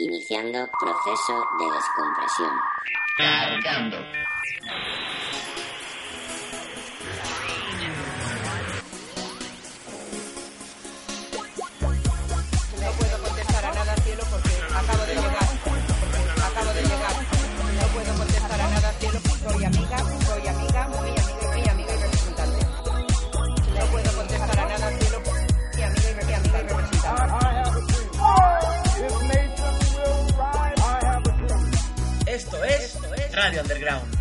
Iniciando proceso de descompresión. Cargando. No puedo contestar a nada, cielo, porque acabo de llegar. Acabo de llegar. No puedo contestar a nada, cielo, porque soy amiga, Underground.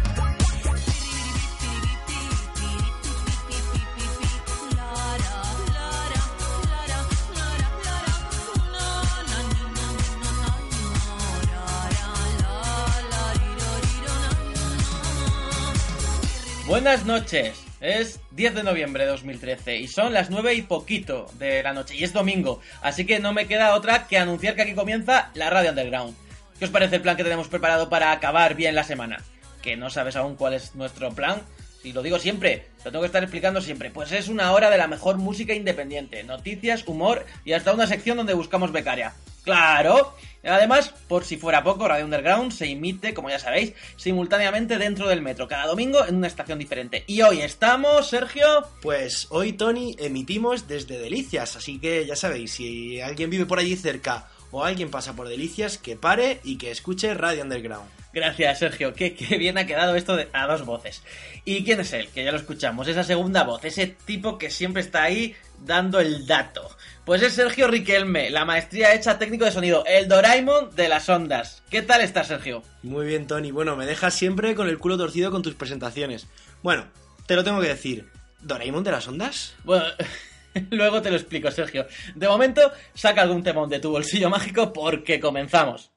Buenas noches. Es 10 de noviembre de 2013 y son las 9 y poquito de la noche y es domingo, así que no me queda otra que anunciar que aquí comienza la Radio Underground. ¿Qué os parece el plan que tenemos preparado para acabar bien la semana? ¿Que no sabes aún cuál es nuestro plan? Si lo digo siempre, lo tengo que estar explicando siempre. Pues es una hora de la mejor música independiente, noticias, humor y hasta una sección donde buscamos becaria. ¡Claro! Además, por si fuera poco, Radio Underground se emite, como ya sabéis, simultáneamente dentro del metro, cada domingo en una estación diferente. Y hoy estamos, Sergio. Pues hoy, Tony, emitimos desde Delicias, así que ya sabéis, si alguien vive por allí cerca o alguien pasa por Delicias, que pare y que escuche Radio Underground. Gracias, Sergio. Qué, qué bien ha quedado esto de- a dos voces. ¿Y quién es él? Que ya lo escuchamos. Esa segunda voz, ese tipo que siempre está ahí dando el dato. Pues es Sergio Riquelme, la maestría hecha técnico de sonido, el Doraemon de las ondas. ¿Qué tal estás, Sergio? Muy bien, Tony. Bueno, me dejas siempre con el culo torcido con tus presentaciones. Bueno, te lo tengo que decir. ¿Doraemon de las ondas? Bueno, luego te lo explico, Sergio. De momento, saca algún temón de tu bolsillo mágico porque comenzamos.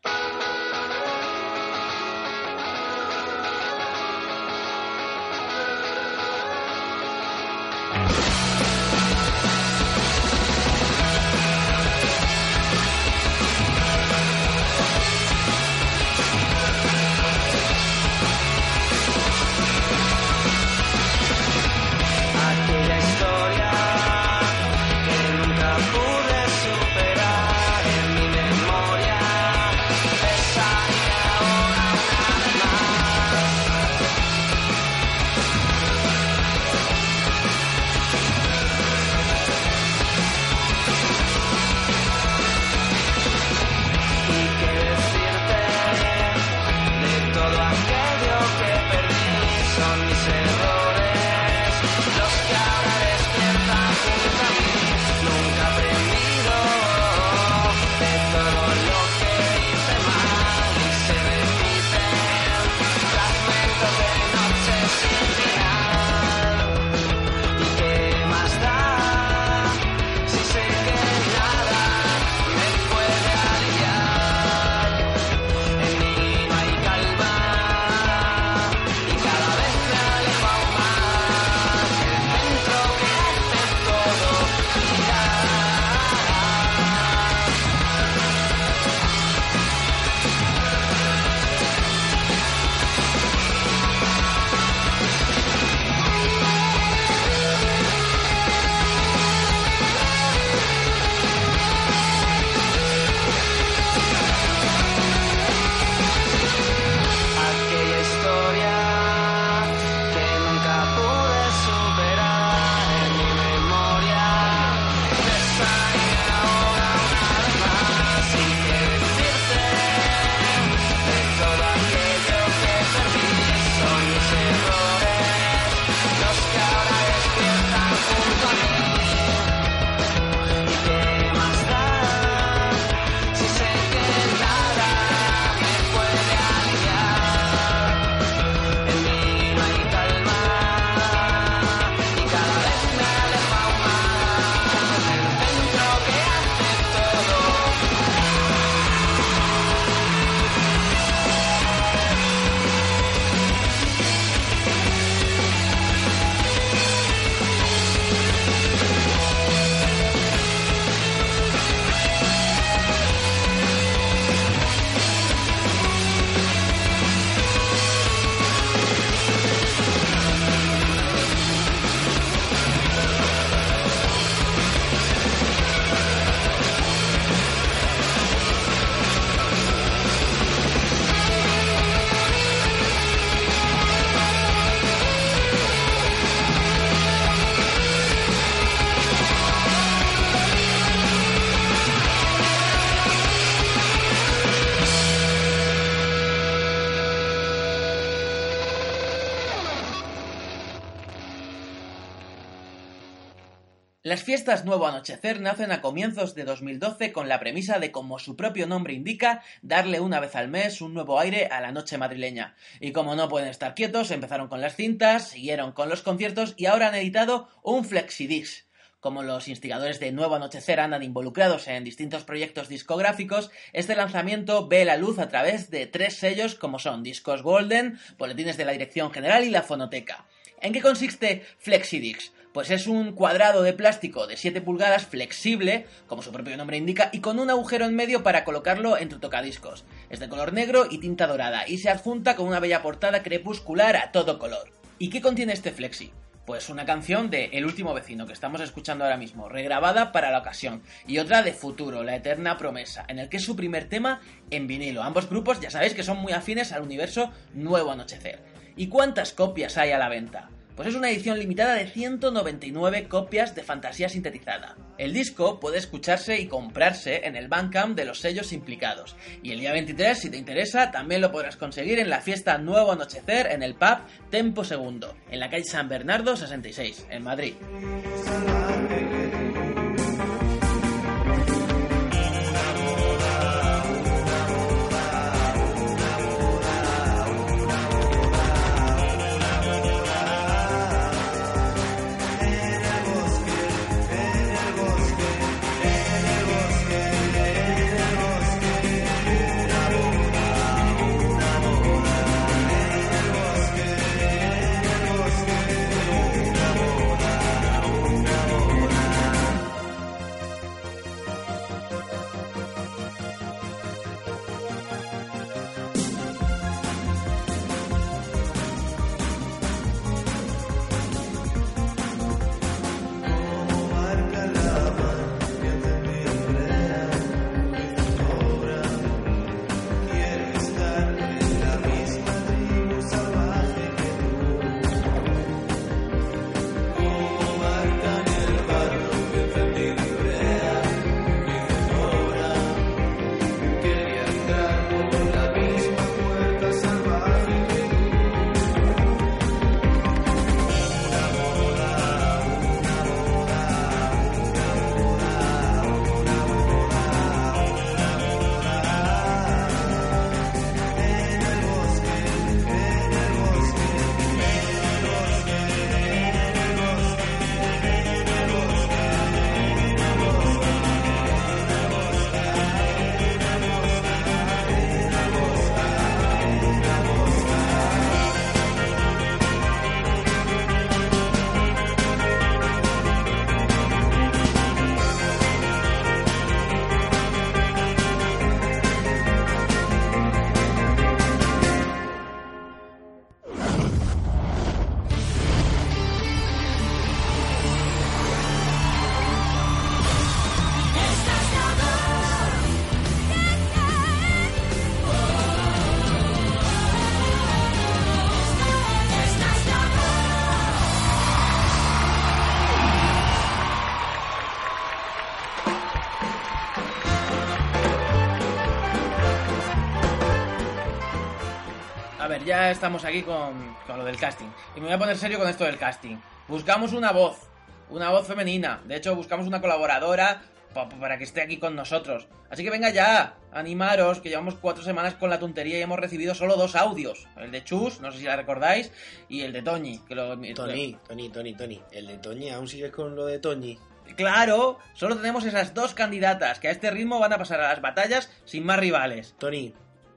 Las fiestas Nuevo Anochecer nacen a comienzos de 2012 con la premisa de, como su propio nombre indica, darle una vez al mes un nuevo aire a la noche madrileña. Y como no pueden estar quietos, empezaron con las cintas, siguieron con los conciertos y ahora han editado un flexidix. Como los instigadores de Nuevo Anochecer andan involucrados en distintos proyectos discográficos, este lanzamiento ve la luz a través de tres sellos como son Discos Golden, Boletines de la Dirección General y la Fonoteca. ¿En qué consiste Flexidix? Pues es un cuadrado de plástico de 7 pulgadas flexible, como su propio nombre indica, y con un agujero en medio para colocarlo en tu tocadiscos. Es de color negro y tinta dorada, y se adjunta con una bella portada crepuscular a todo color. ¿Y qué contiene este flexi? Pues una canción de El último vecino que estamos escuchando ahora mismo, regrabada para la ocasión, y otra de Futuro, La eterna promesa, en el que es su primer tema en vinilo. Ambos grupos ya sabéis que son muy afines al universo Nuevo Anochecer. ¿Y cuántas copias hay a la venta? Pues es una edición limitada de 199 copias de fantasía sintetizada. El disco puede escucharse y comprarse en el Bandcamp de los sellos implicados. Y el día 23, si te interesa, también lo podrás conseguir en la fiesta Nuevo Anochecer en el pub Tempo Segundo, en la calle San Bernardo 66, en Madrid. Ver, ya estamos aquí con, con lo del casting. Y me voy a poner serio con esto del casting. Buscamos una voz, una voz femenina. De hecho, buscamos una colaboradora pa- pa- para que esté aquí con nosotros. Así que venga ya, animaros, que llevamos cuatro semanas con la tontería y hemos recibido solo dos audios. El de Chus, no sé si la recordáis, y el de Toñi. Que lo, Tony, Tony, Tony, Tony. El de Toñi, ¿aún sigues con lo de Toñi? Claro, solo tenemos esas dos candidatas que a este ritmo van a pasar a las batallas sin más rivales. Tony,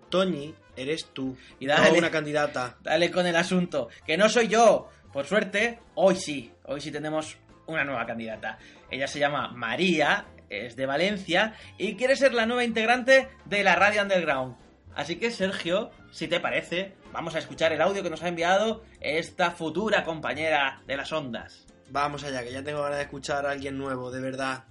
Toñi, eres tú. Y dale. No una candidata. Dale con el asunto, que no soy yo. Por suerte, hoy sí, hoy sí tenemos una nueva candidata. Ella se llama María, es de Valencia y quiere ser la nueva integrante de la Radio Underground. Así que Sergio, si te parece, vamos a escuchar el audio que nos ha enviado esta futura compañera de las ondas. Vamos allá, que ya tengo ganas de escuchar a alguien nuevo, de verdad.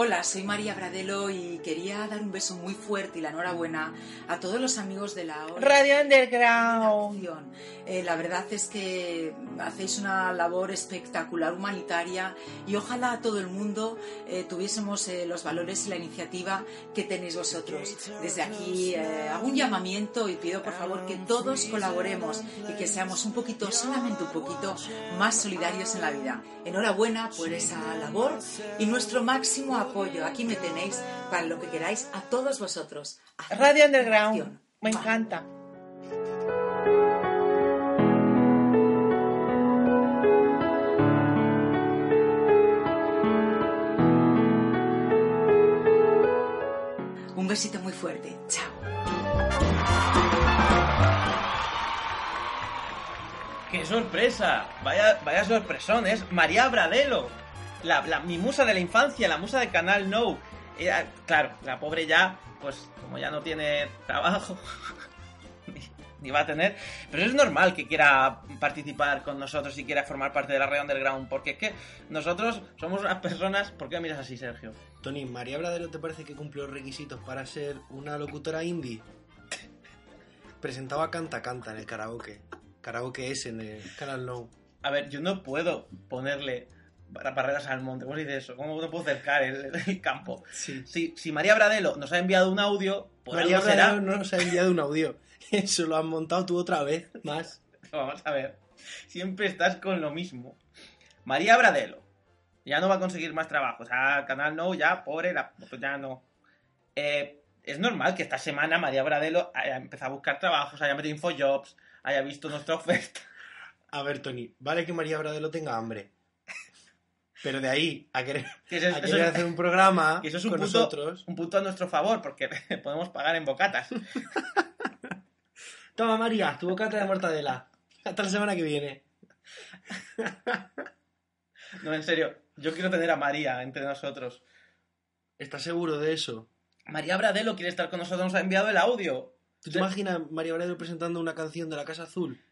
Hola, soy María Bradelo y quería dar un beso muy fuerte y la enhorabuena a todos los amigos de la ONG. Radio Underground. Eh, la verdad es que hacéis una labor espectacular humanitaria y ojalá todo el mundo eh, tuviésemos eh, los valores y la iniciativa que tenéis vosotros. Desde aquí eh, hago un llamamiento y pido por favor que todos colaboremos y que seamos un poquito, solamente un poquito, más solidarios en la vida. Enhorabuena por esa labor y nuestro máximo apoyo. Aquí me tenéis para lo que queráis a todos vosotros. Radio Underground. Me encanta. Un besito muy fuerte. Chao. ¡Qué sorpresa! Vaya, vaya sorpresón, es María Bradelo. La, la- mi musa de la infancia, la musa de Canal No. Era- claro, la pobre ya, pues como ya no tiene trabajo, ni, va a tener. Pero es normal que quiera participar con nosotros y quiera formar parte de la red underground, porque es que nosotros somos unas personas... ¿Por qué miras así, Sergio? Tony, ¿María Bradero te parece que cumple los requisitos para ser una locutora indie? Presentaba Canta Canta en el karaoke. Karaoke es en el Canal No. A ver, yo no puedo ponerle barreras al monte. ¿Cómo se dice eso? ¿Cómo no puedo cercar el, el campo? Sí. Si, si María Bradelo nos ha enviado un audio, por María algo será. No nos ha enviado un audio. Eso lo has montado tú otra vez más. Vamos a ver. Siempre estás con lo mismo. María Bradelo. Ya no va a conseguir más trabajo. O sea, Canal No, ya, pobre, la, pues ya no. Eh, es normal que esta semana María Bradelo haya empezado a buscar trabajos, haya metido Infojobs, haya visto nuestra oferta. A ver, Tony, vale que María Bradelo tenga hambre. Pero de ahí a querer, Que eso es- a eso querer es- hacer un programa que eso es un con punto, nosotros. un punto a nuestro favor, porque podemos pagar en bocatas. Toma, María, tu bocata de mortadela. Hasta la semana que viene. No, en serio, yo quiero tener a María entre nosotros. ¿Estás seguro de eso? María Bradelo quiere estar con nosotros, nos ha enviado el audio. ¿Tú te imaginas María Bradelo presentando una canción de la Casa Azul?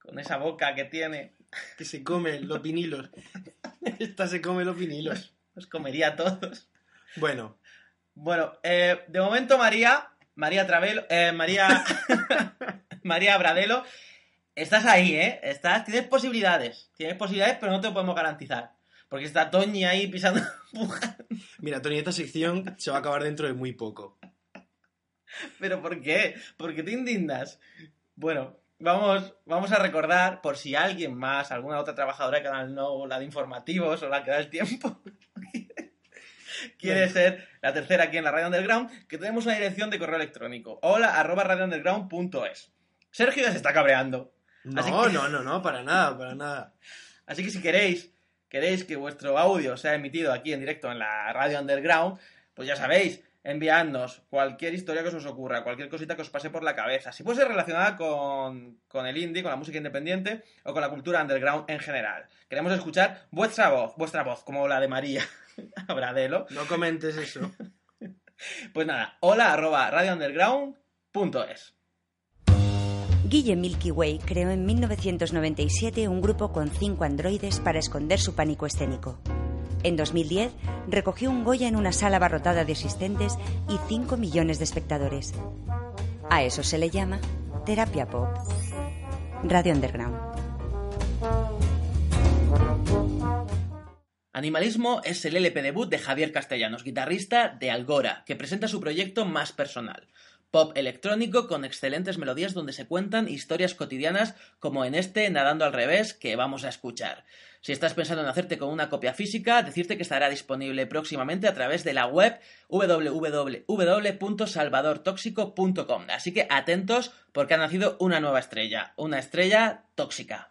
Con esa boca que tiene, Que se come los vinilos. Esta se come los vinilos. nos comería a todos. Bueno, Bueno, eh, de momento María, María Travelo, eh, María, María Bradelo, estás ahí, ¿eh? Estás, tienes posibilidades, tienes posibilidades, pero no te lo podemos garantizar. Porque está Toñi ahí pisando, mira, Tony, esta sección se va a acabar dentro de muy poco. ¿Pero por qué? ¿Por qué te indignas? Bueno, vamos, vamos a recordar, por si alguien más, alguna otra trabajadora de Canal No, la de informativos o la que da el tiempo, quiere ser la tercera aquí en la Radio Underground, que tenemos una dirección de correo electrónico. Hola, arroba radiounderground.es. Sergio ya se está cabreando. No, que- no, no, no, para nada, para nada. Así que si queréis, queréis que vuestro audio sea emitido aquí en directo en la Radio Underground, pues ya sabéis, enviadnos cualquier historia que os ocurra, cualquier cosita que os pase por la cabeza. Si puede ser relacionada con, con el indie, con la música independiente o con la cultura underground en general. Queremos escuchar vuestra voz, vuestra voz, como la de María Bradelo. No comentes eso. Pues nada, hola arroba radiounderground.es. Guille Milky Way creó en 1997 un grupo con cinco androides para esconder su pánico escénico. En 2010 recogió un Goya en una sala abarrotada de asistentes y 5 millones de espectadores. A eso se le llama terapia pop. Radio Underground. Animalismo es el LP debut de Javier Castellanos, guitarrista de Algora, que presenta su proyecto más personal. Pop electrónico con excelentes melodías donde se cuentan historias cotidianas como en este Nadando al revés que vamos a escuchar. Si estás pensando en hacerte con una copia física, decirte que estará disponible próximamente a través de la web www.salvadortóxico.com. Así que atentos porque ha nacido una nueva estrella, una estrella tóxica.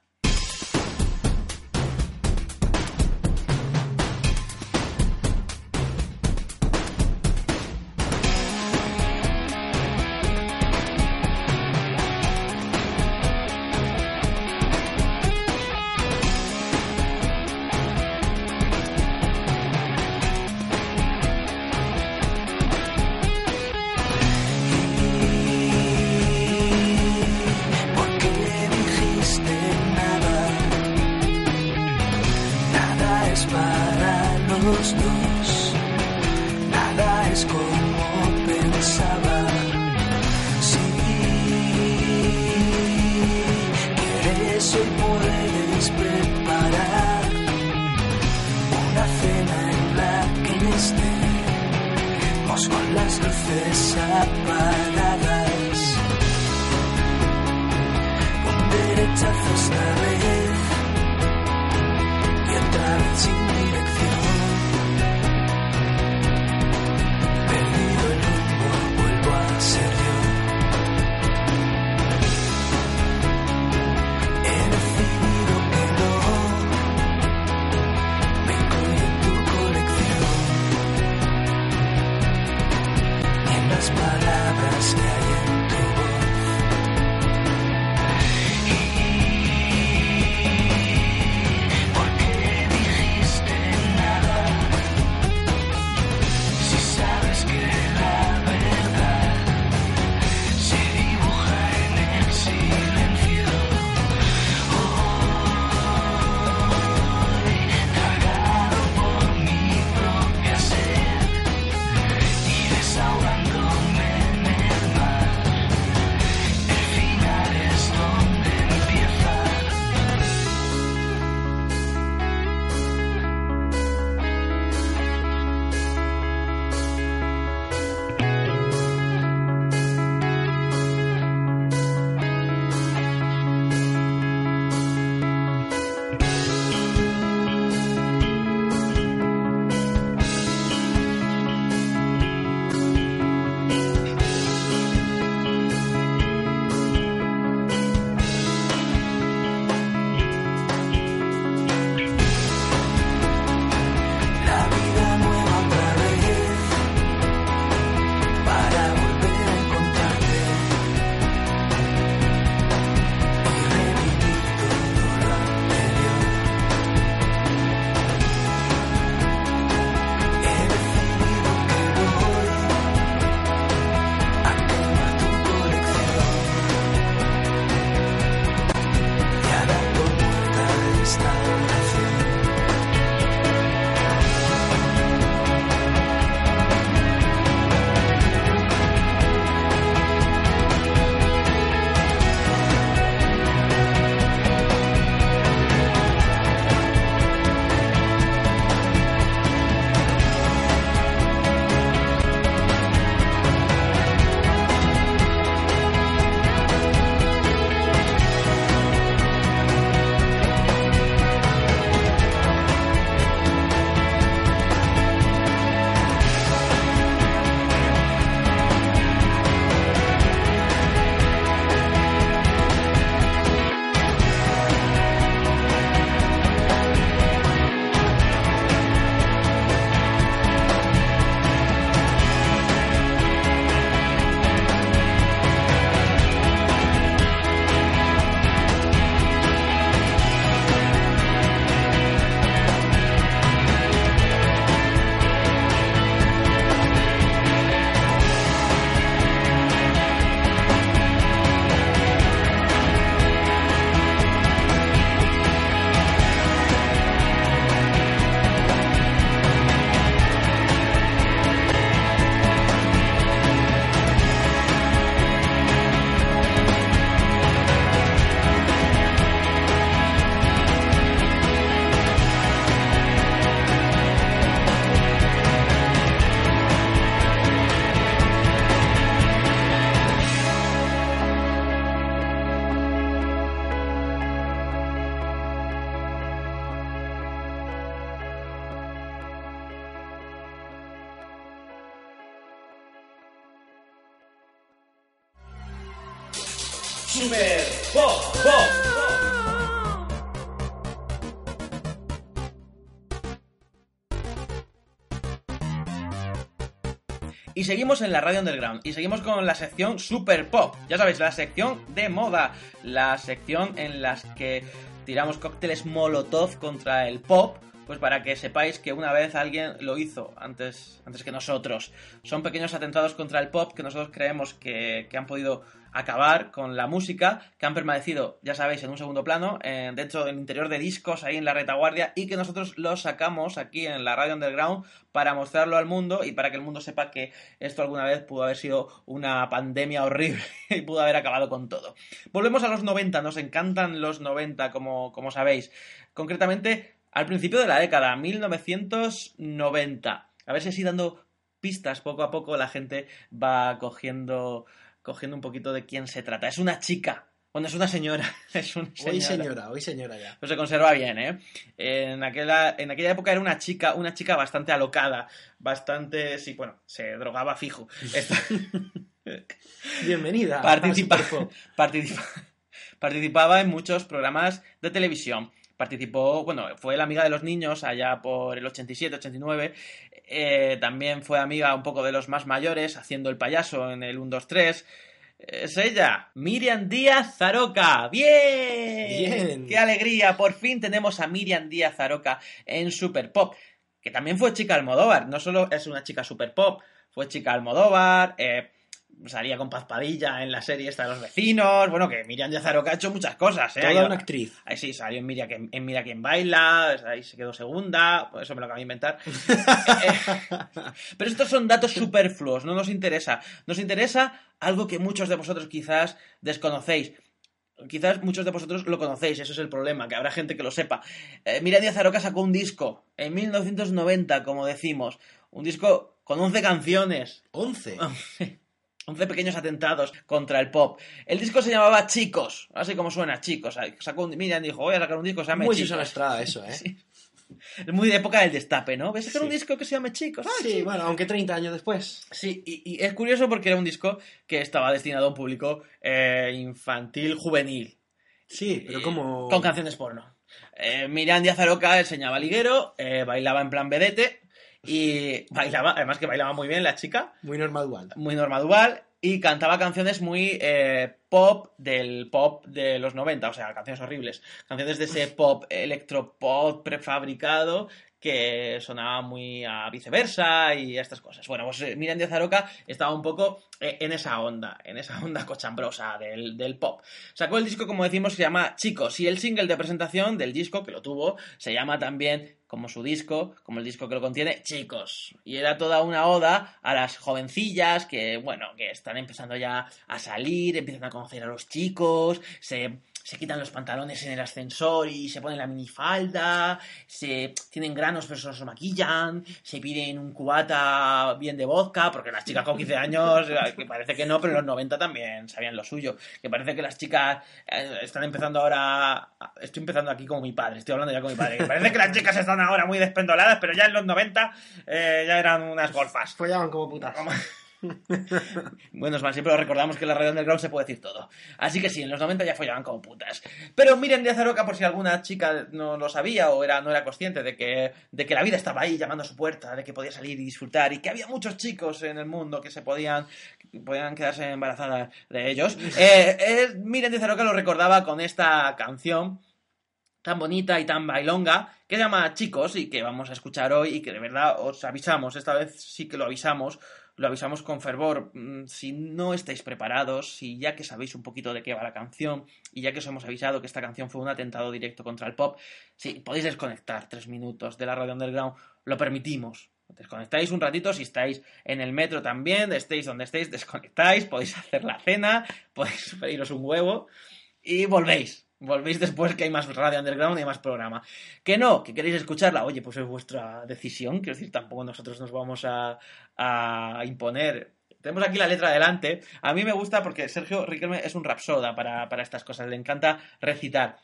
Y seguimos en la radio underground. Y seguimos con la sección Super Pop. Ya sabéis, la sección de moda. La sección en las que tiramos cócteles molotov contra el pop. Pues para que sepáis que una vez alguien lo hizo antes, antes que nosotros. Son pequeños atentados contra el pop que nosotros creemos que, que han podido acabar con la música, que han permanecido, ya sabéis, en un segundo plano, eh, dentro del interior de discos, ahí en la retaguardia, y que nosotros los sacamos aquí en la radio underground para mostrarlo al mundo y para que el mundo sepa que esto alguna vez pudo haber sido una pandemia horrible y pudo haber acabado con todo. Volvemos a los 90, nos encantan los 90, como, como sabéis. Concretamente, al principio de la década, 1990. A ver si así dando pistas poco a poco la gente va cogiendo, cogiendo un poquito de quién se trata. Es una chica. Bueno, es una señora. Es una Hoy señora, hoy señora ya. Pues se conserva bien, ¿eh? En aquella, en aquella época era una chica, una chica bastante alocada, bastante, sí, bueno, se drogaba fijo. Esta- Bienvenida. participa- participa- participaba en muchos programas de televisión. Participó, bueno, fue la amiga de los niños allá por el 87, 89. Eh, también fue amiga un poco de los más mayores, haciendo el payaso en el 1, 2, 3. Es ella, Miriam Díaz Zaroca. ¡Bien! Bien. ¡Qué alegría! Por fin tenemos a Miriam Díaz Zaroca en Super Pop. Que también fue chica Almodóvar. No solo es una chica Super Pop, fue chica Almodóvar. eh, salía con Paz Padilla en la serie esta de los vecinos. Bueno, que Miriam Zaroca ha hecho muchas cosas. ¿eh? Toda una actriz. Ahí sí, salió en Mira, que, en Mira quién baila, ahí se quedó segunda, pues eso me lo acabo de inventar. Eh, Pero estos son datos superfluos, no nos interesa. Nos interesa algo que muchos de vosotros quizás desconocéis. Quizás muchos de vosotros lo conocéis, eso es el problema, que habrá gente que lo sepa. Eh, Mira Díaz Aroca sacó un disco en 1990, como decimos. Un disco con 11 canciones. 11. 11 pequeños atentados contra el pop. El disco se llamaba Chicos, así como suena, Chicos. Sacó un, Miriam dijo, voy a sacar un disco que se llame Muy Chicos. Susana Estrada eso, ¿eh? Sí. Es muy de época del destape, ¿no? ¿Ves a sacar un Sí. disco que se llame Chicos? Ah, Sí, bueno, aunque 30 años después. Sí, y, y es curioso porque era un disco que estaba destinado a un público eh, infantil, juvenil. Sí, pero Eh, como... Con canciones porno. Eh, Miriam Díaz Aroca enseñaba liguero, bailaba en plan vedete y bailaba, además que bailaba muy bien la chica, Muy normal. muy normal y cantaba canciones muy eh, pop del pop de los 90, o sea, canciones horribles, canciones de ese pop electropop prefabricado que sonaba muy a viceversa y a estas cosas. Bueno, pues eh, Miriam Díaz Aroca estaba un poco eh, en esa onda, en esa onda cochambrosa del, del pop. Sacó el disco, como decimos, que se llama Chicos, y el single de presentación del disco, que lo tuvo, se llama también, como su disco, como el disco que lo contiene, Chicos. Y era toda una oda a las jovencillas que, bueno, que están empezando ya a salir, empiezan a conocer a los chicos, se, se quitan los pantalones en el ascensor y se ponen la minifalda, se tienen granos pero se los maquillan, se piden un cubata bien de vodka, porque las chicas con 15 años, eh, que parece que no, pero en los 90 también sabían lo suyo, que parece que las chicas eh, están empezando ahora, estoy empezando aquí como mi padre, estoy hablando ya con mi padre, que parece que las chicas están ahora muy despendoladas, pero ya en los 90 eh, ya eran unas golfas. Follaban como putas. Bueno, es más, siempre lo recordamos que en la radio underground se puede decir todo. Así que sí, en los 90 ya follaban como putas. Pero miren Díaz Aroca, por si alguna chica no lo sabía o era, no era consciente de que, de que la vida estaba ahí llamando a su puerta, de que podía salir y disfrutar y que había muchos chicos en el mundo que se podían, que podían quedarse embarazadas de ellos. Eh, eh, miren Díaz Aroca lo recordaba con esta canción tan bonita y tan bailonga que se llama Chicos y que vamos a escuchar hoy y que de verdad os avisamos, esta vez sí que lo avisamos, lo avisamos con fervor. Mm, Si no estáis preparados, si ya que sabéis un poquito de qué va la canción y ya que os hemos avisado que esta canción fue un atentado directo contra el pop, si podéis desconectar tres minutos de la radio underground, lo permitimos. Desconectáis un ratito si estáis en el metro también, estéis donde estéis, desconectáis, podéis hacer la cena, podéis pediros un huevo y volvéis. Volvéis después que hay más radio underground y hay más programa. Que no, que queréis escucharla, oye, pues es vuestra decisión. Quiero decir, tampoco nosotros nos vamos a, a imponer. Tenemos aquí la letra adelante. A mí me gusta porque Sergio Riquelme es un rapsoda para, para estas cosas. Le encanta recitar.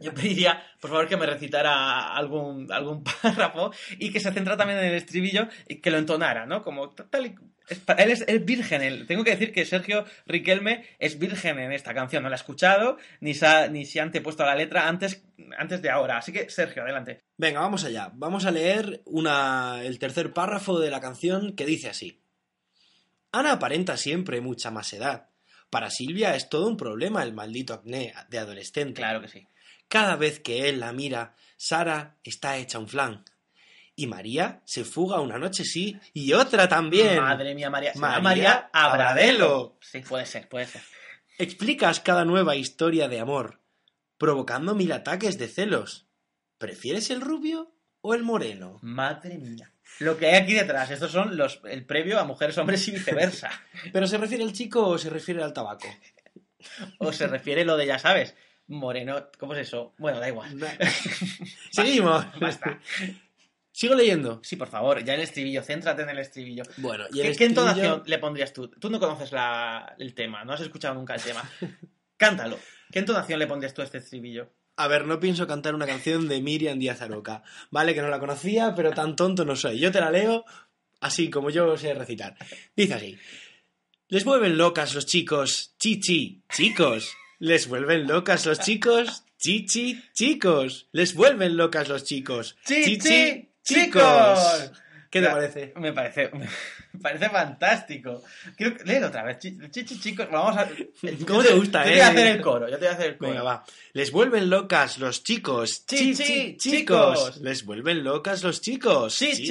Yo pediría, por favor, que me recitara algún, algún párrafo y que se centra también en el estribillo y que lo entonara, ¿no? Como tal y- es él es, es virgen. él- tengo que decir que Sergio Riquelme es virgen en esta canción. No la ha escuchado ni se ha, ni se la letra antes, antes de ahora. Así que, Sergio, adelante. Venga, vamos allá. Vamos a leer una, el tercer párrafo de la canción que dice así. Ana aparenta siempre mucha más edad. Para Silvia es todo un problema el maldito acné de adolescente. Claro que sí. Cada vez que él la mira, Sara está hecha un flan. Y María se fuga una noche sí y otra también. Madre mía, María. María. Abradelo. Sí, puede ser, puede ser. Explicas cada nueva historia de amor, provocando mil ataques de celos. ¿Prefieres el rubio o el moreno? Madre mía. Lo que hay aquí detrás, estos son los el previo a mujeres, hombres y viceversa. ¿Pero se refiere al chico o se refiere al tabaco? O se refiere lo de, ya sabes, moreno, ¿cómo es eso? Bueno, da igual. Seguimos. Basta. Sigo leyendo. Sí, por favor, ya el estribillo, céntrate en el estribillo. Bueno, y ¿Qué, el qué estribillo- entonación le pondrías tú? Tú no conoces la- el tema, no has escuchado nunca el tema. Cántalo. ¿Qué entonación le pondrías tú a este estribillo? A ver, no pienso cantar una canción de Miriam Díaz Aroca. Vale, que no la conocía, pero tan tonto no soy. Yo te la leo así como yo sé recitar. Dice así. Les vuelven locas los chicos, chichi, chicos. Les vuelven locas los chicos, chichi, chicos. Les vuelven locas los chicos, ¡Chichi, chicos! ¿Qué te parece? Me parece, parece fantástico. Quiero léelo otra vez. Chi- Chichi, chicos, vamos a... ¿Cómo yo te gusta, yo te voy a eh? hacer el coro, yo te voy a hacer el coro. Venga, va. Les vuelven locas los chicos, Chichi, chicos. chicos. Les vuelven locas los chicos, Chichi,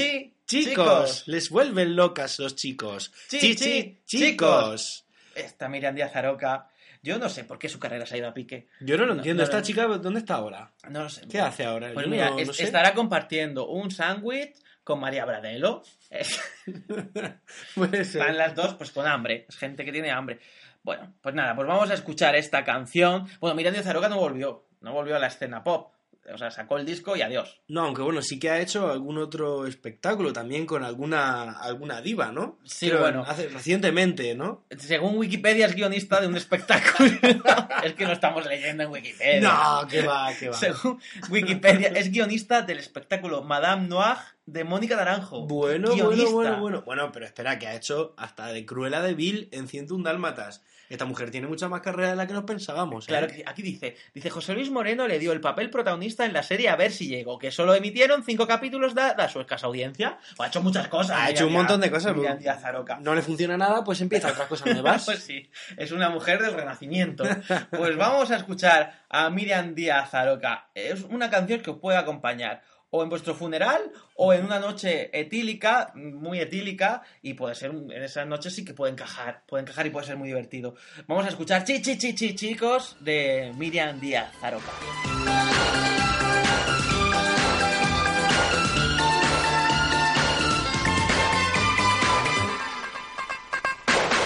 chi- chicos. Les vuelven locas los chicos, Chichi, chicos. Esta Miriam Díaz Aroca, yo no sé por qué su carrera se ha ido a pique. Yo no lo No, entiendo. no, ¿Esta no. chica dónde está ahora? No lo sé. ¿Qué hace ahora? Pues Yo mira, es- estará compartiendo un sándwich con María Bradelo. Es- Puede ser. Están las dos pues con hambre. Es gente que tiene hambre. Bueno, pues nada, pues vamos a escuchar esta canción. Bueno, Miriam Díaz Aroca no volvió. No volvió a la escena pop. O sea, sacó el disco y adiós. No, aunque bueno, sí que ha hecho algún otro espectáculo también con alguna alguna diva, ¿no? Sí, Creo, bueno. Hace, recientemente, ¿no? Según Wikipedia es guionista de un espectáculo. es que no estamos leyendo en Wikipedia. No, que va, que va. Según Wikipedia, es guionista del espectáculo Madame Noir de Mónica Naranjo. Bueno, Guionista. bueno, bueno, bueno. Bueno, pero espera, que ha hecho hasta de Cruella de Vil en 101 Dálmatas. Esta mujer tiene mucha más carrera de la que nos pensábamos. ¿eh? Claro que sí. aquí dice, dice José Luis Moreno le dio el papel protagonista en la serie A ver si llego, que solo emitieron cinco capítulos dada su escasa audiencia. O ha hecho muchas cosas. Ha hecho un montón de cosas. Miriam Díaz Aroca. No le funciona nada, pues empieza otras cosas nuevas. pues sí, es una mujer del renacimiento. Pues vamos a escuchar a Miriam Díaz Aroca. Es una canción que os puede acompañar o en vuestro funeral o en una noche etílica, muy etílica, y puede ser, en esas noches sí que puede encajar, puede encajar y puede ser muy divertido. Vamos a escuchar Chi Chi Chi Chi Chicos de Miriam Díaz Aroca.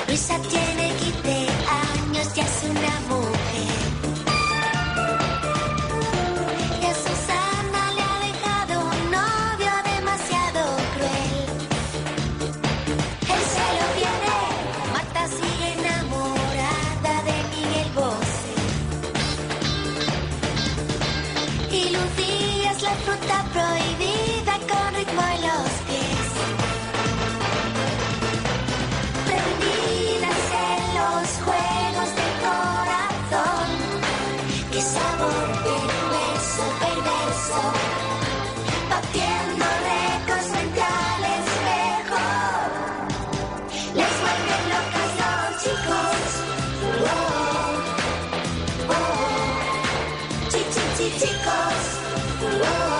Luisa tickles. Whoa.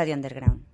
Radio Underground.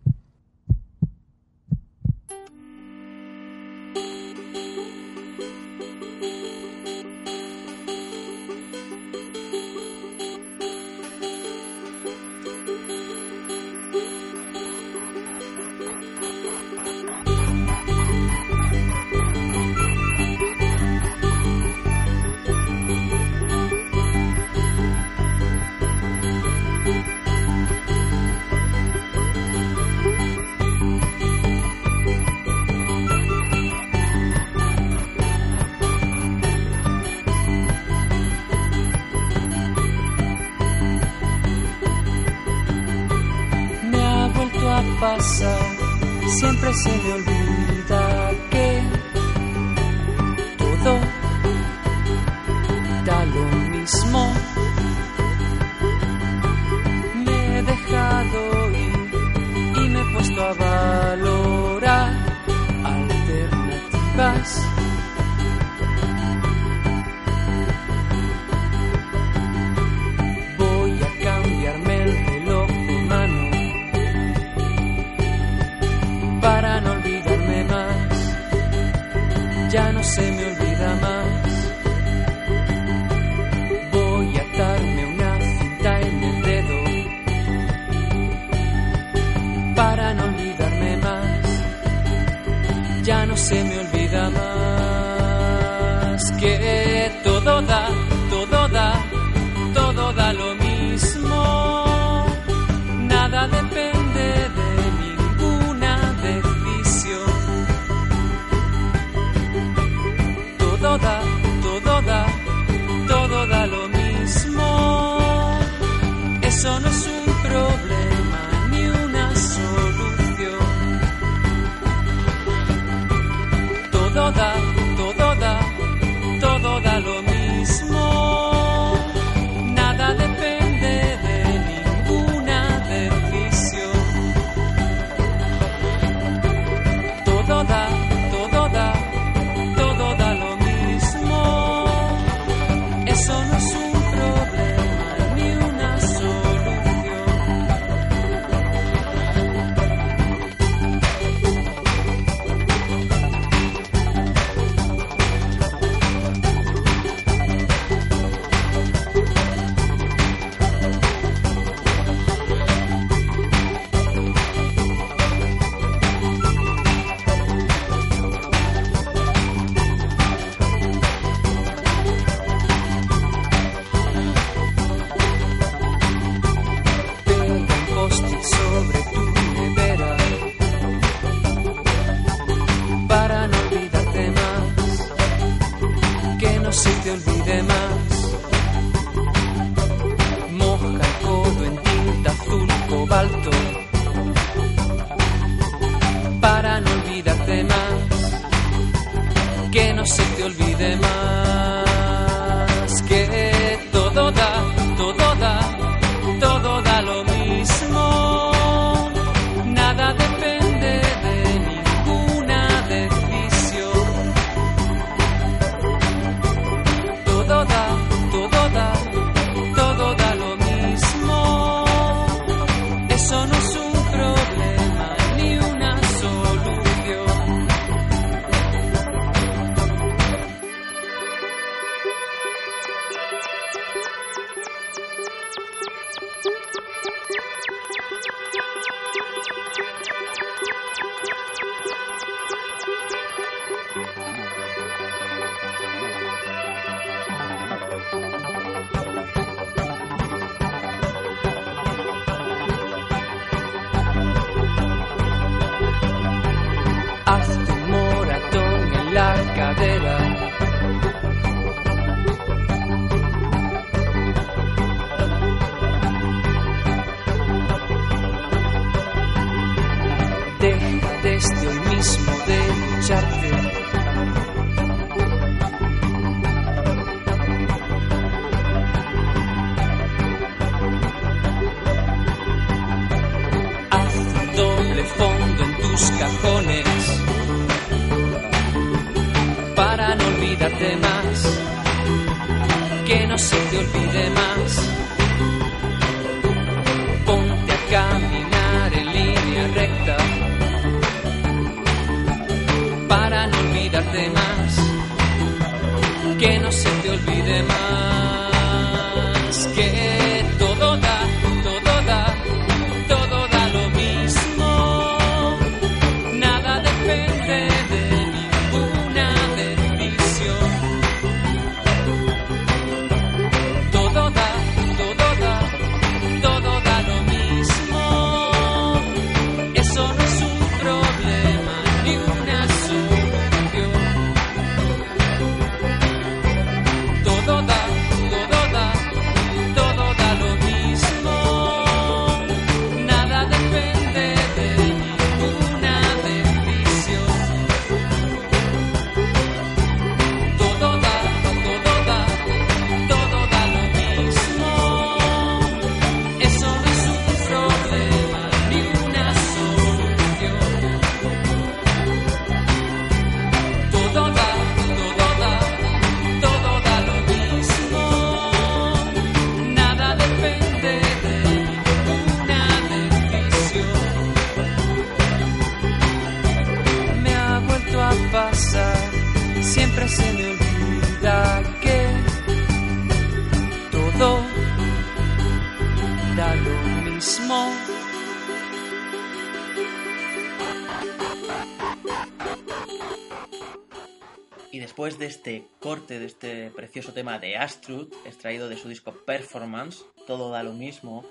Después de este corte, de este precioso tema de Astrud, extraído de su disco Performance, todo da lo mismo,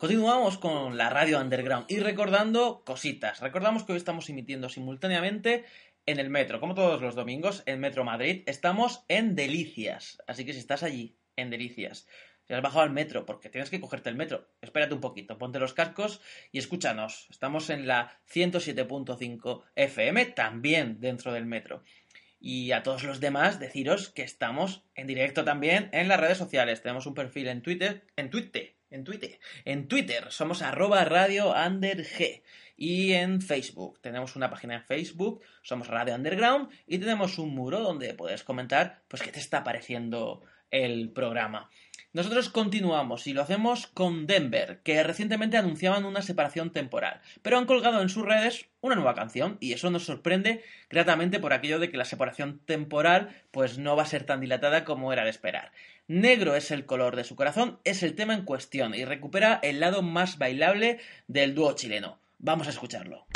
continuamos con la radio underground y recordando cositas. Recordamos que hoy estamos emitiendo simultáneamente en el metro, como todos los domingos, en Metro Madrid. Estamos en Delicias, así que si estás allí, en Delicias, si has bajado al metro, porque tienes que cogerte el metro, espérate un poquito, ponte los cascos y escúchanos. Estamos en la 107.5 FM, también dentro del metro. Y a todos los demás deciros que estamos en directo también en las redes sociales. Tenemos un perfil en Twitter, en Twitter, en Twitter, en Twitter. Somos arroba radio under G. Y en Facebook. Tenemos una página en Facebook, somos Radio Underground, y tenemos un muro donde puedes comentar pues qué te está pareciendo el programa. Nosotros continuamos y lo hacemos con Denver, que recientemente anunciaban una separación temporal, pero han colgado en sus redes una nueva canción y eso nos sorprende gratamente por aquello de que la separación temporal pues no va a ser tan dilatada como era de esperar. Negro es el color de su corazón, es el tema en cuestión y recupera el lado más bailable del dúo chileno. Vamos a escucharlo.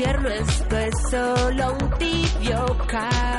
Infierno, esto es solo un tibio calor.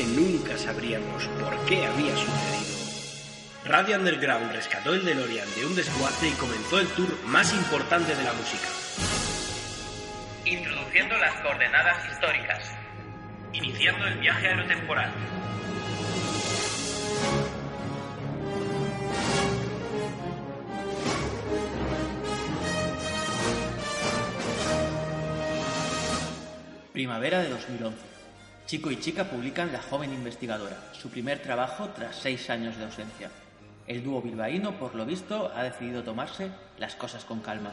Que nunca sabríamos por qué había sucedido. Radio Underground rescató el DeLorean de un desguace y comenzó el tour más importante de la música. Introduciendo las coordenadas históricas. Iniciando el viaje aerotemporal. Primavera de 2011. Chico y chica publican La joven investigadora, su primer trabajo tras seis años de ausencia. El dúo bilbaíno, por lo visto, ha decidido tomarse las cosas con calma.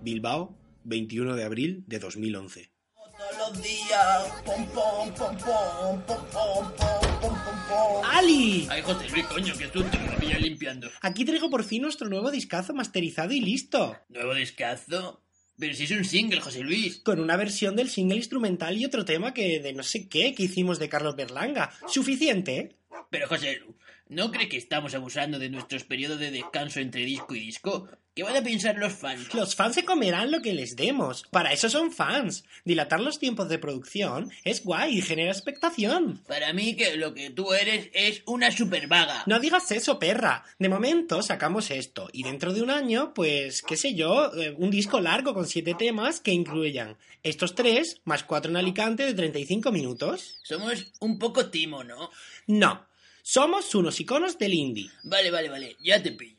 Bilbao, 21 de abril de 2011. ¡Ali! Ay, José Luis, coño, que susto, me había limpiando. Aquí traigo por fin nuestro nuevo discazo masterizado y listo. ¿Nuevo discazo? Pero si es un single, José Luis. Con una versión del single instrumental y otro tema que de no sé qué que hicimos de Carlos Berlanga. Suficiente, ¿eh? Pero José ¿no cree que estamos abusando de nuestros periodos de descanso entre disco y disco? ¿Qué van a pensar los fans? Los fans se comerán lo que les demos. Para eso son fans. Dilatar los tiempos de producción es guay y genera expectación. Para mí que lo que tú eres es una super vaga. No digas eso, perra. De momento sacamos esto y dentro de un año, pues, qué sé yo, eh, un disco largo con siete temas que incluyan estos tres más cuatro en Alicante de 35 minutos. Somos un poco timo, ¿no? No, somos unos iconos del indie. Vale, vale, vale, ya te pillo.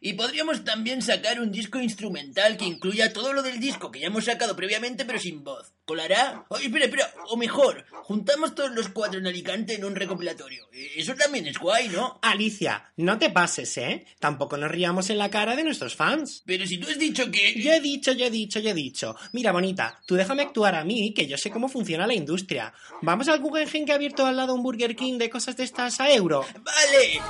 Y podríamos también sacar un disco instrumental que incluya todo lo del disco que ya hemos sacado previamente pero sin voz. ¿Colará? Oh, espera, espera, o mejor, juntamos todos los cuatro en Alicante en un recopilatorio. Eh, Eso también es guay, ¿no? Alicia, no te pases, ¿eh? Tampoco nos riamos en la cara de nuestros fans. Pero si tú has dicho que... Yo he dicho, yo he dicho, yo he dicho. Mira, bonita, tú déjame actuar a mí, que yo sé cómo funciona la industria. Vamos al Guggenheim que ha abierto al lado un Burger King de cosas de estas a euro. Vale.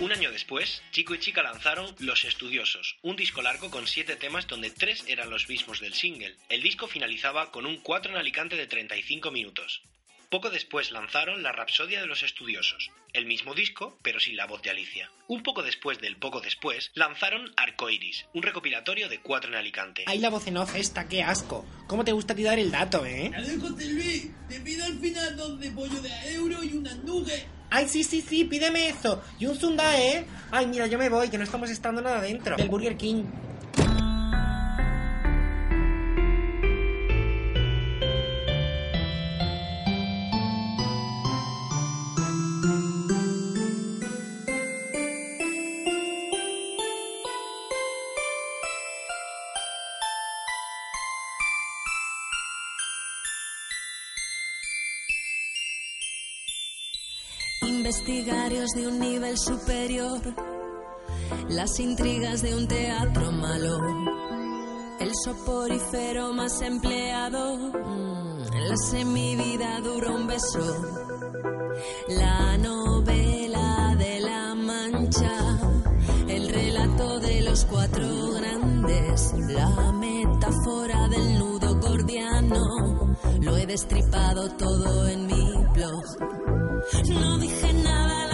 Un año después, Chico y Chica lanzaron Los Estudiosos, un disco largo con siete temas donde tres eran los mismos del single. El disco finalizaba con un 4 en Alicante de 35 minutos. Poco después lanzaron La Rapsodia de los Estudiosos, el mismo disco, pero sin la voz de Alicia. Un poco después del poco después, lanzaron Arcoiris, un recopilatorio de cuatro en Alicante. ¡Ay, la voz en off esta, qué asco! ¿Cómo te gusta tirar el dato, eh? José Luis, te pido al final dos de pollo de a euro y una nugget. ¡Ay, sí, sí, sí! ¡Pídeme eso! ¡Y un Zunda, eh! ¡Ay, mira, yo me voy, que no estamos estando nada dentro! Del Burger King. Investigarios de un nivel superior, las intrigas de un teatro malo, el soporífero más empleado, mm, la semivida dura un beso, la novela de la mancha, el relato de los cuatro grandes, la metáfora del nudo gordiano, lo he destripado todo en mi blog. No dije nada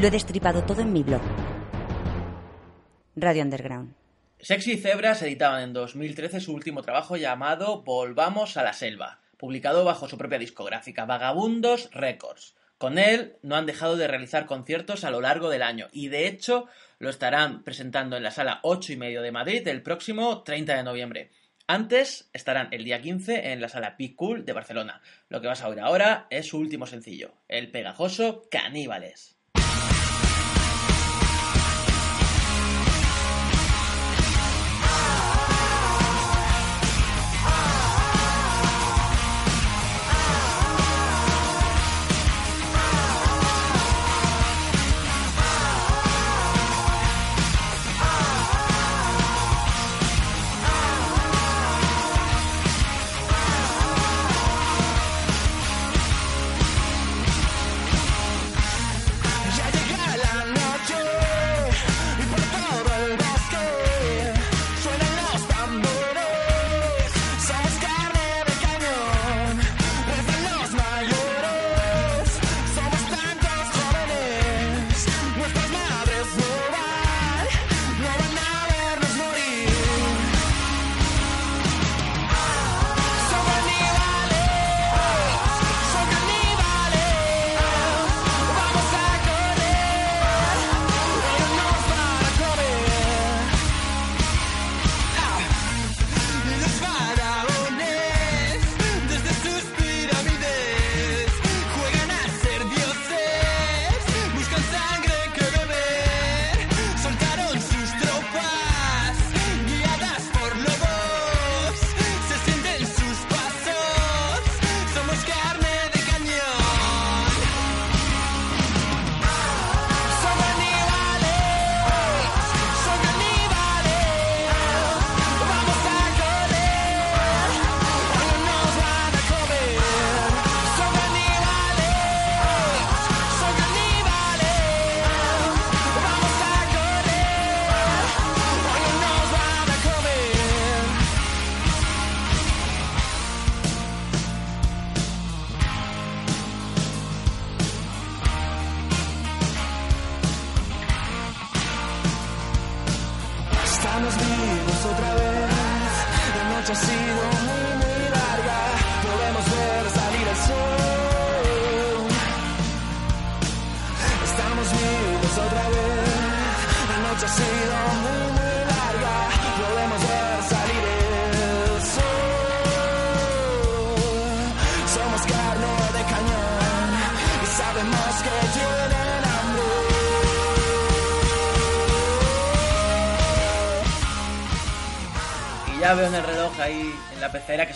Lo he destripado todo en mi blog. Radio Underground. Sexy y Cebras editaban en 2013 su último trabajo llamado Volvamos a la Selva, publicado bajo su propia discográfica Vagabundos Records. Con él no han dejado de realizar conciertos a lo largo del año y de hecho lo estarán presentando en la sala 8 y medio de Madrid el próximo 30 de noviembre. Antes estarán el día 15 en la sala Pic Cool de Barcelona. Lo que vas a oír ahora es su último sencillo, el pegajoso Caníbales.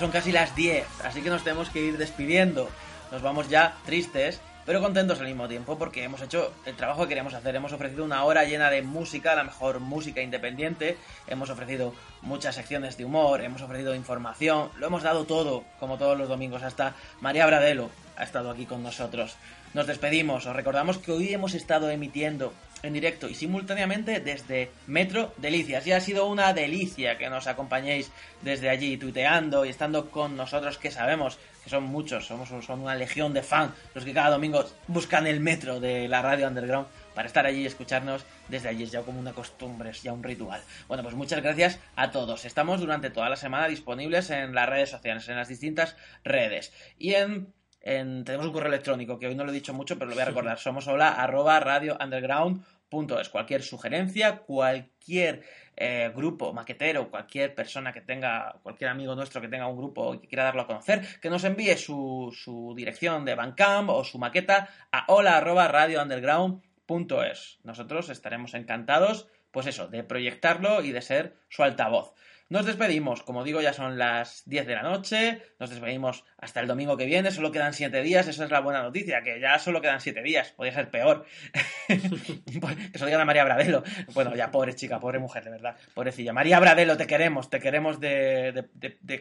Son casi las 10, así que nos tenemos que ir despidiendo. Nos vamos ya tristes, pero contentos al mismo tiempo porque hemos hecho el trabajo que queríamos hacer. Hemos ofrecido una hora llena de música, la mejor música independiente. Hemos ofrecido muchas secciones de humor, hemos ofrecido información, lo hemos dado todo, como todos los domingos. Hasta María Bradelo ha estado aquí con nosotros. Nos despedimos, os recordamos que hoy hemos estado emitiendo en directo y simultáneamente desde Metro Delicias. Y ha sido una delicia que nos acompañéis desde allí, tuiteando y estando con nosotros, que sabemos que son muchos, somos son una legión de fans los que cada domingo buscan el metro de la radio underground para estar allí y escucharnos desde allí. Es ya como una costumbre, es ya un ritual. Bueno, pues muchas gracias a todos. Estamos durante toda la semana disponibles en las redes sociales, en las distintas redes. Y en en- tenemos un correo electrónico que hoy no lo he dicho mucho, pero lo voy a recordar. Somos hola arroba radio underground es. Cualquier sugerencia, cualquier eh, grupo maquetero, cualquier persona que tenga, cualquier amigo nuestro que tenga un grupo y que quiera darlo a conocer, que nos envíe su, dirección de Bandcamp o su maqueta a hola es. Nosotros estaremos encantados, pues eso, de proyectarlo y de ser su altavoz. Nos despedimos, como digo, ya son las 10 de la noche, nos despedimos hasta el domingo que viene, solo quedan 7 días, esa es la buena noticia, que ya solo quedan 7 días, podría ser peor. se lo digan a María Bradelo. Bueno, ya pobre chica, pobre mujer, de verdad, pobrecilla. María Bradelo, te queremos, te queremos de-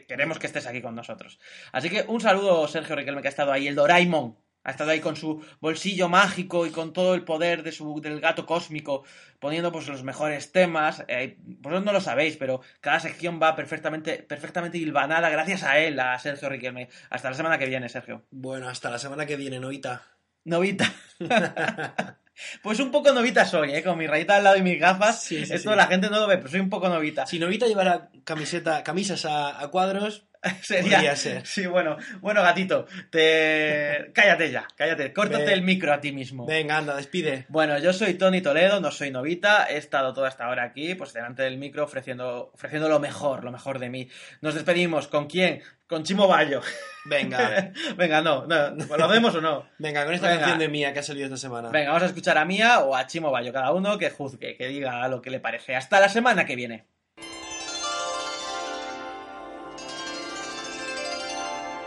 queremos que estés aquí con nosotros. Así que un saludo, Sergio Riquelme, que ha estado ahí, el Doraemon. Ha estado ahí con su bolsillo mágico y con todo el poder de su, del gato cósmico, poniendo pues los mejores temas. Eh, vosotros no lo sabéis, pero cada sección va perfectamente, perfectamente hilvanada gracias a él, a Sergio Riquelme. Hasta la semana que viene, Sergio. Bueno, hasta la semana que viene, Novita. Novita. pues un poco novita soy, ¿eh? Con mi rayita al lado y mis gafas. Sí, sí, Esto sí. la gente no lo ve, pero soy un poco novita. Si Novita llevara camiseta, camisas a, a cuadros, Sería... podría ser. Sí, bueno, bueno, gatito, te... cállate ya, cállate, córtate el micro a ti mismo. Venga, anda, despide. Bueno, yo soy Tony Toledo, no soy novita, he estado toda esta hora aquí, pues delante del micro, ofreciendo, ofreciendo lo mejor, lo mejor de mí. Nos despedimos, ¿con quién? Con Chimo Bayo. Venga, Venga, no, no, ¿lo hacemos o no? venga, con esta Venga. canción de mía que ha salido esta semana. Venga, vamos a escuchar a Mía o a Chimo Bayo, cada uno que juzgue, que diga lo que le parece. Hasta la semana que viene.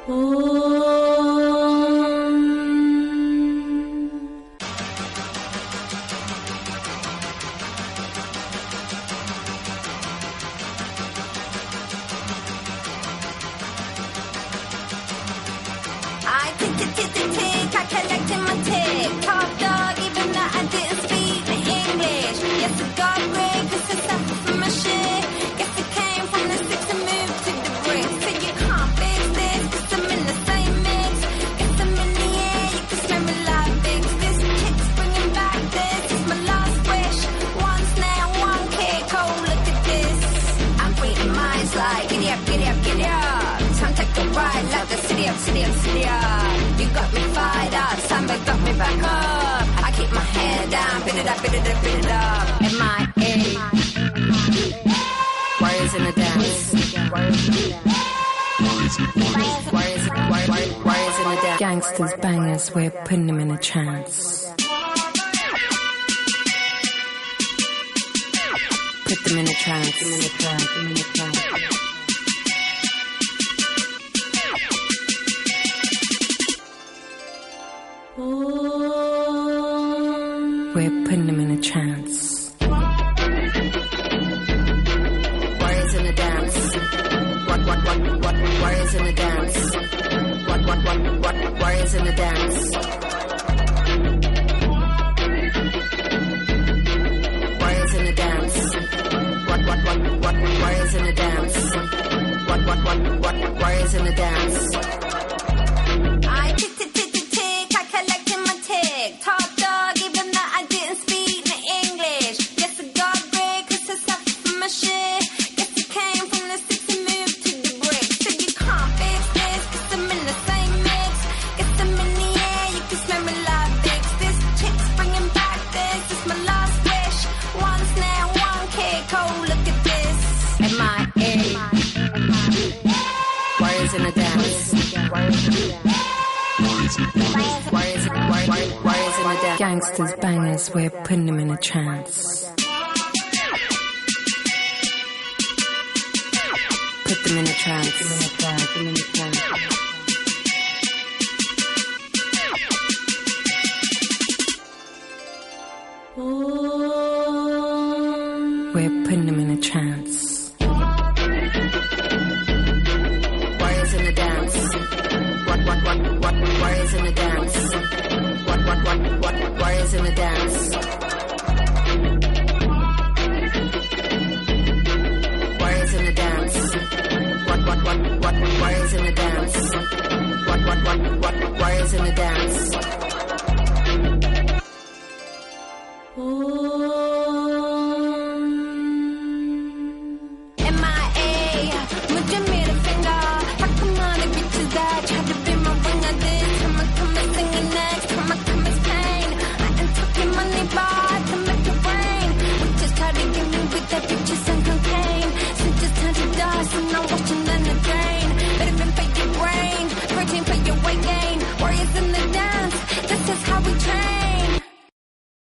Oh. Warriors in the dance.